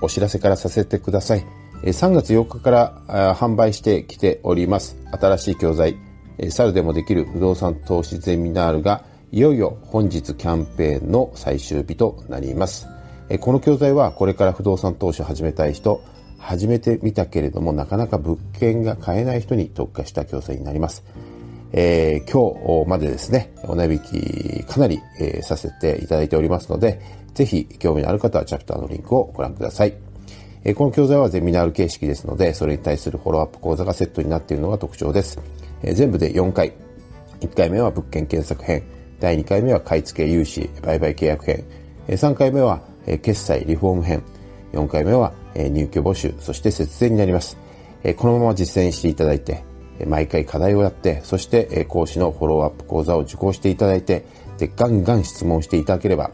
お知らせからさせてください。3月8日から販売してきております。新しい教材、猿でもできる不動産投資ゼミナールがいよいよ本日キャンペーンの最終日となります。この教材はこれから不動産投資を始めたい人、始めてみたけれどもなかなか物件が買えない人に特化した教材になります。えー、今日までですね、お値引きかなり、えー、させていただいておりますので、ぜひ興味のある方はチャプターのリンクをご覧ください。え、この教材はゼミナール形式ですので、それに対するフォローアップ講座がセットになっているのが特徴です。え、全部で4回。1回目は物件検索編。第2回目は買い付け融資、売買契約編。えー、3回目は、え、決済リフォーム編。4回目は、え、入居募集、そして節税になります。え、このまま実践していただいて、毎回課題をやって、そして講師のフォローアップ講座を受講していただいて、で、ガンガン質問していただければ、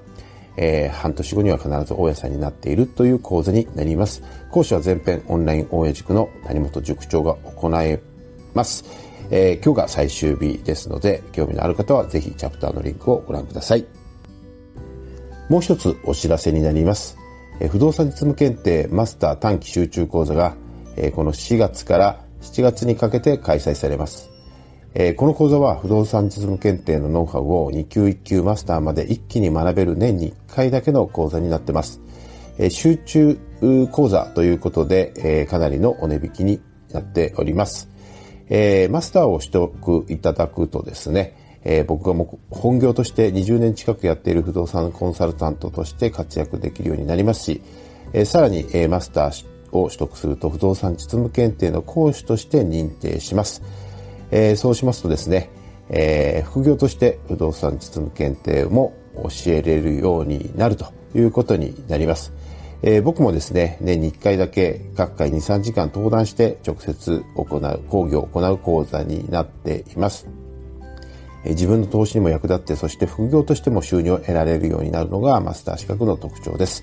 えー、半年後には必ず大家さんになっているという講座になります。講師は全編オンライン大家塾の谷本塾長が行います。えー、今日が最終日ですので、興味のある方はぜひチャプターのリンクをご覧ください。もう一つお知らせになります。えー、不動産実務検定マスター短期集中講座が、えー、この4月から7月にかけて開催されます。えー、この講座は不動産実務検定のノウハウを2級1級マスターまで一気に学べる年に1回だけの講座になってます。えー、集中講座ということで、えー、かなりのお値引きになっております。えマスターを取得いただくとですね、え僕がもう本業として20年近くやっている不動産コンサルタントとして活躍できるようになりますし、えさらに、えマスターを取得すると不動産実務検定の講師として認定します。えー、そうしますとですね、えー、副業として不動産実務検定も教えれるようになるということになります。えー、僕もですね、年に1回だけ各回2、3時間登壇して直接行う、講義を行う講座になっています。え、自分の投資にも役立って、そして副業としても収入を得られるようになるのがマスター資格の特徴です。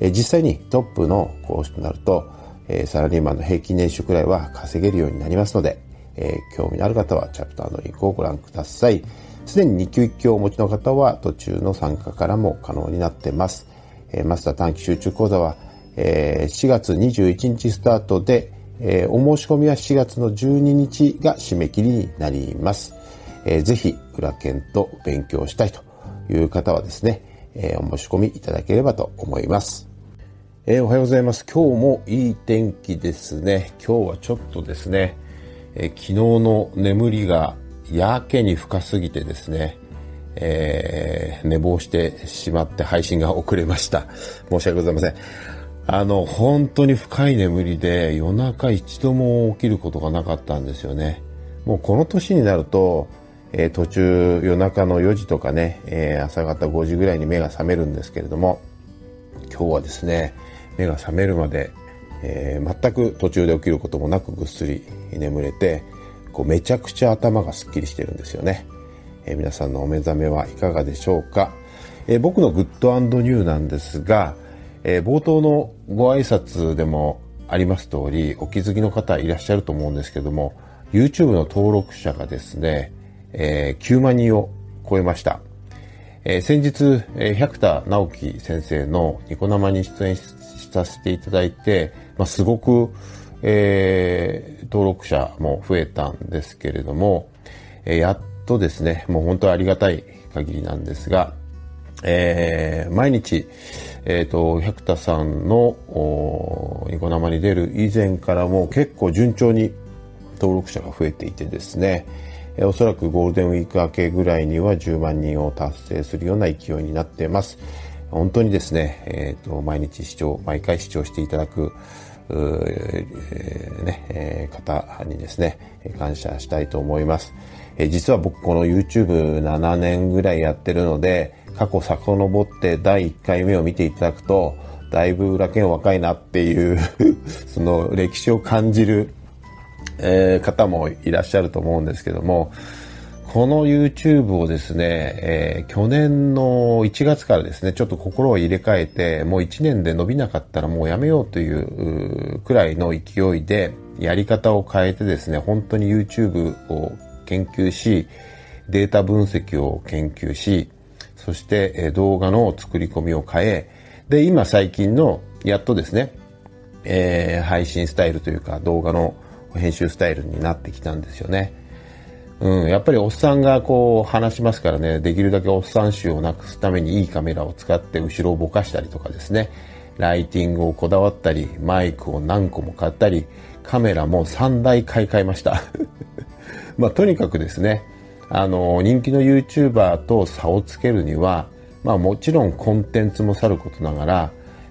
え実際にトップの講師となると、えサラリーマンの平均年収くらいは稼げるようになりますので、え興味のある方はチャプターのリンクをご覧ください。すでに2級1級をお持ちの方は途中の参加からも可能になっています。えマスター短期集中講座は、え4月21日スタートで、えお申し込みは4月の12日が締め切りになります。えー、ぜひ、裏剣と勉強したいという方はですね、えお申し込みいただければと思います。えー、おはようございます。今日もいい天気ですね。今日はちょっとですね、えー、昨日の眠りがやけに深すぎてですね、えー、寝坊してしまって配信が遅れました。申し訳ございません。あの、本当に深い眠りで夜中一度も起きることがなかったんですよね。もうこの年になると、えー、途中夜中の4時とかね、えー、朝方5時ぐらいに目が覚めるんですけれども、今日はですね、目が覚めるまで、えー、全く途中で起きることもなくぐっすり眠れてこうめちゃくちゃ頭がすっきりしてるんですよね、えー、皆さんのお目覚めはいかがでしょうか、えー、僕のグッドニューなんですが、え冒頭のご挨拶でもあります通りお気づきの方いらっしゃると思うんですけども YouTube の登録者がですね、え9万人を超えました。えー、先日、えー、百田直樹先生のニコ生に出演させていただいて、まあ、すごく、えー、登録者も増えたんですけれども、えー、やっとですね、もう本当にありがたい限りなんですが、えー、毎日、えっ、ー、と、百田さんのニコ生に出る以前からも結構順調に登録者が増えていてですね、えおそらくゴールデンウィーク明けぐらいには10万人を達成するような勢いになっています。本当にですね、えっ、ー、と、毎日視聴、毎回視聴していただく、ね、え、方にですね、感謝したいと思います。え、実は僕この YouTube7 年ぐらいやってるので、過去遡って第1回目を見ていただくと、だいぶ裏剣若いなっていう その歴史を感じる、え、方もいらっしゃると思うんですけども、この YouTube をですね、えー、去年の1月からですね、ちょっと心を入れ替えて、もう1年で伸びなかったらもうやめようというくらいの勢いで、やり方を変えてですね、本当に YouTube を研究し、データ分析を研究し、そして動画の作り込みを変え、で、今最近の、やっとですね、えー、配信スタイルというか動画の編集スタイルになってきたんですよね。うん、やっぱりおっさんがこう話しますからね、できるだけおっさん臭をなくすためにいいカメラを使って後ろをぼかしたりとかですね、ライティングをこだわったり、マイクを何個も買ったり、カメラも3台買い替えました。まあとにかくですね、あの、人気の YouTuber と差をつけるには、まあもちろんコンテンツもさることながら、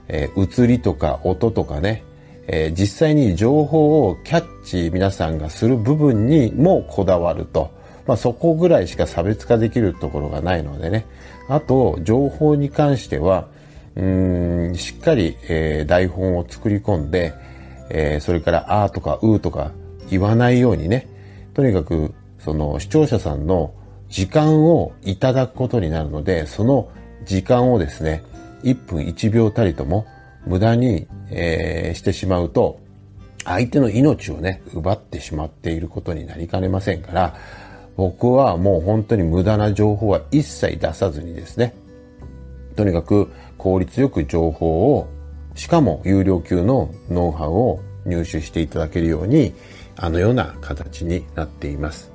えー、映りとか音とかね、えー、実際に情報をキャッチ皆さんがする部分にもこだわると。まあ、そこぐらいしか差別化できるところがないのでね。あと、情報に関しては、うん、しっかり、えー、台本を作り込んで、えー、それからあーとかうーとか言わないようにね、とにかく、その視聴者さんの時間をいただくことになるので、その時間をですね、1分1秒たりとも無駄に、えー、してしまうと、相手の命をね、奪ってしまっていることになりかねませんから、僕はもう本当に無駄な情報は一切出さずにですね、とにかく効率よく情報を、しかも有料級のノウハウを入手していただけるように、あのような形になっています。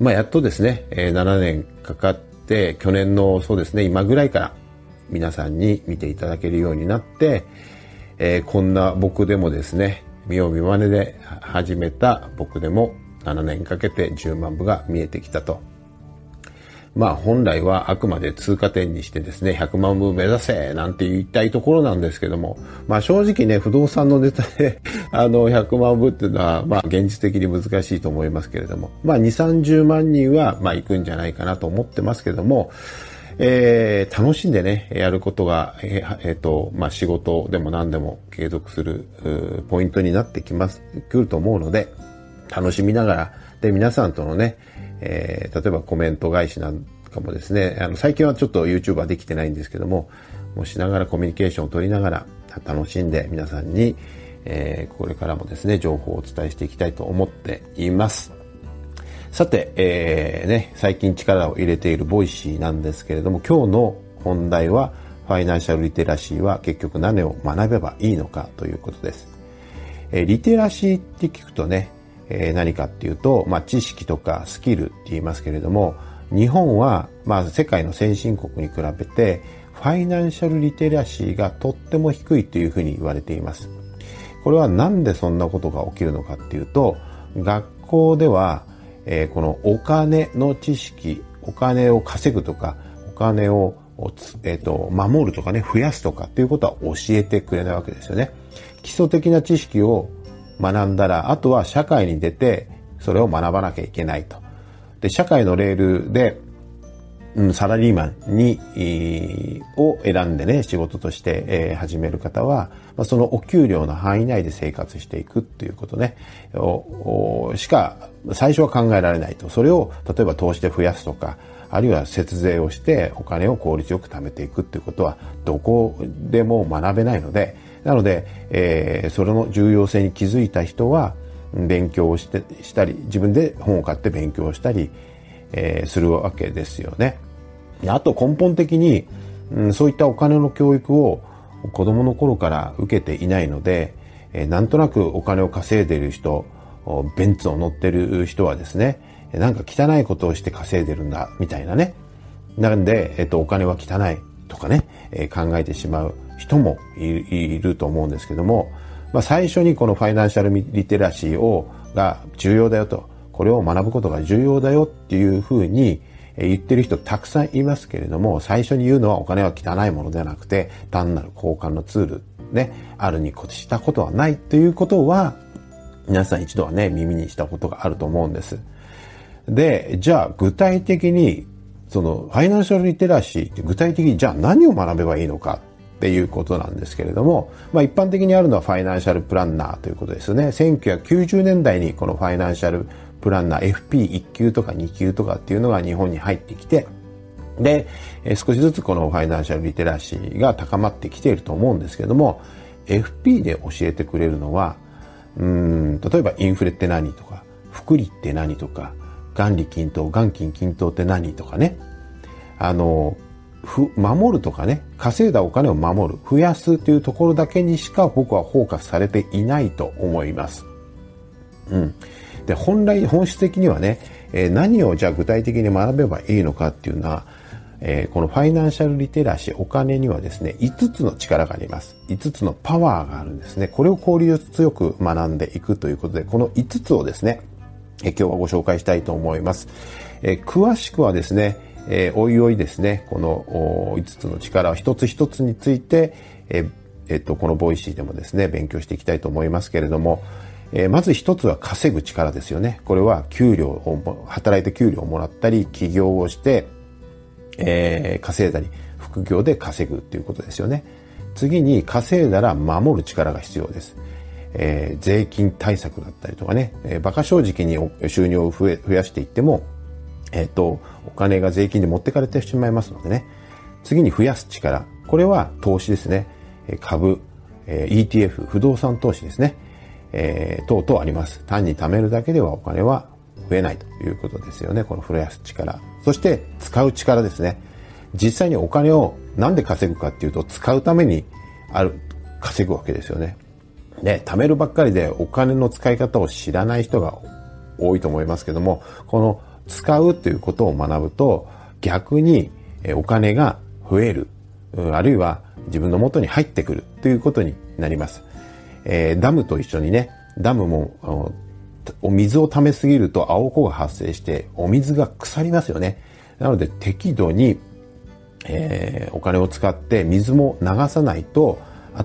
まあ、やっとですね、7年かかって、去年のそうですね、今ぐらいから皆さんに見ていただけるようになって、えー、こんな僕でもですね、見よう見まねで始めた僕でも7年かけて10万部が見えてきたと。まあ本来はあくまで通過点にしてですね、100万部目指せなんて言いたいところなんですけども、まあ正直ね、不動産のネタで あの、100万部っていうのは、まあ現実的に難しいと思いますけれども、まあ2、30万人は、まあ行くんじゃないかなと思ってますけども、えー、楽しんでね、やることが、えっ、ー、と、まあ、仕事でも何でも継続する、ポイントになってきます、くると思うので、楽しみながら、で、皆さんとのね、えー、例えばコメント返しなんかもですね、あの、最近はちょっと YouTuber できてないんですけども、もしながらコミュニケーションを取りながら、楽しんで皆さんに、えー、これからもですね、情報をお伝えしていきたいと思っています。さて、えー、ね、最近力を入れている Voicy なんですけれども、今日の本題は、ファイナンシャルリテラシーは結局何を学べばいいのかということです。えー、リテラシーって聞くとね、えー、何かっていうと、まあ、知識とかスキルって言いますけれども、日本は、まあ、世界の先進国に比べて、ファイナンシャルリテラシーがとっても低いというふうに言われています。これはなんでそんなことが起きるのかっていうと、学校ではえ、このお金の知識、お金を稼ぐとか、お金を、えっ、ー、と、守るとかね、増やすとかっていうことは教えてくれないわけですよね。基礎的な知識を学んだら、あとは社会に出て、それを学ばなきゃいけないと。で、社会のレールで、うん、サラリーマンに、を選んでね、仕事として、えー、始める方は、まあ、そのお給料の範囲内で生活していくっていうことね、しか最初は考えられないと。それを例えば投資で増やすとか、あるいは節税をしてお金を効率よく貯めていくっていうことはどこでも学べないので、なので、えー、それの重要性に気づいた人は勉強をしてしたり、自分で本を買って勉強したり、えー、するわけですよね。あと根本的に、うん、そういったお金の教育を子供の頃から受けていないので、えなんとなくお金を稼いでいる人、ベンツを乗ってる人はですね、なんか汚いことをして稼いでるんだ、みたいなね。なんで、えっと、お金は汚いとかね、え考えてしまう人もいると思うんですけども、まあ、最初にこのファイナンシャルリテラシーを、が重要だよと、これを学ぶことが重要だよっていうふうに、言ってる人たくさんいますけれども、最初に言うのはお金は汚いものではなくて、単なる交換のツール、ね、あるに越したことはないということは、皆さん一度はね、耳にしたことがあると思うんです。で、じゃあ具体的に、その、ファイナンシャルリテラシーって具体的にじゃあ何を学べばいいのかっていうことなんですけれども、まあ、一般的にあるのはファイナンシャルプランナーということですね。1990年代にこのファイナンシャルプランナー FP1 級とか2級とかっていうのが日本に入ってきて、で、少しずつこのファイナンシャルリテラシーが高まってきていると思うんですけども、FP で教えてくれるのは、うん、例えばインフレって何とか、福利って何とか、元利均等、元金均等って何とかね。あの、ふ、守るとかね、稼いだお金を守る、増やすというところだけにしか僕はフォーカスされていないと思います。うん。で、本来、本質的にはね、え、何をじゃあ具体的に学べばいいのかっていうのは、え、このファイナンシャルリテラシー、お金にはですね、5つの力があります。5つのパワーがあるんですね。これを効率強く学んでいくということで、この5つをですね、え、今日はご紹介したいと思います。え、詳しくはですね、え、おいおいですね、この5つの力を一つ一つについて、ええっと、この Voicy でもですね、勉強していきたいと思いますけれども、えー、まず一つは稼ぐ力ですよね。これは給料を、働いて給料をもらったり、起業をして、えー、稼いだり、副業で稼ぐっていうことですよね。次に稼いだら守る力が必要です。えー、税金対策だったりとかね、えー、馬鹿正直に収入を増え増やしていっても、えっ、ー、と、お金が税金で持ってかれてしまいますのでね。次に増やす力。これは投資ですね。株、ETF、不動産投資ですね。えー、等々あります。単に貯めるだけではお金は増えないということですよね。この増やす力。そして使う力ですね。実際にお金をなんで稼ぐかっていうと使うためにある、稼ぐわけですよね。で、貯めるばっかりでお金の使い方を知らない人が多いと思いますけども、この使うということを学ぶと逆にお金が増える、あるいは自分の元に入ってくるということになります。えー、ダムと一緒にね、ダムも、お水を溜めすぎると青子が発生してお水が腐りますよね。なので適度に、えー、お金を使って水も流さないと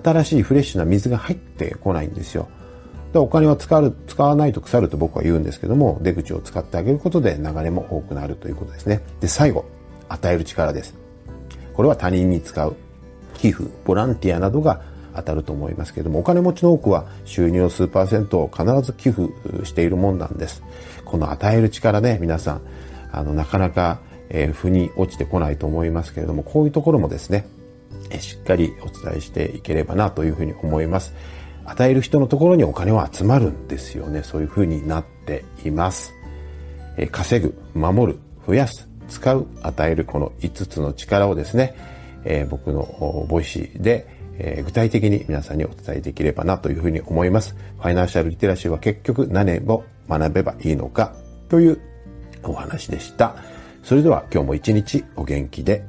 新しいフレッシュな水が入ってこないんですよ。でお金は使う使わないと腐ると僕は言うんですけども出口を使ってあげることで流れも多くなるということですね。で最後与える力です。これは他人に使う寄付ボランティアなどが当たると思いますけれども、お金持ちの多くは収入の数パーセントを必ず寄付しているもんなんです。この与える力ね、皆さん、あの、なかなか、えー、腑に落ちてこないと思いますけれども、こういうところもですね、えしっかりお伝えしていければなというふうに思います。与える人のところにお金は集まるんですよね。そういうふうになっています。え稼ぐ、守る、増やす、使う、与えるこの5つの力をですね、えー、僕の Voicy でえー、具体的に皆さんにお伝えできればなというふうに思います。ファイナンシャルリテラシーは結局何を学べばいいのかというお話でした。それでは今日も一日お元気で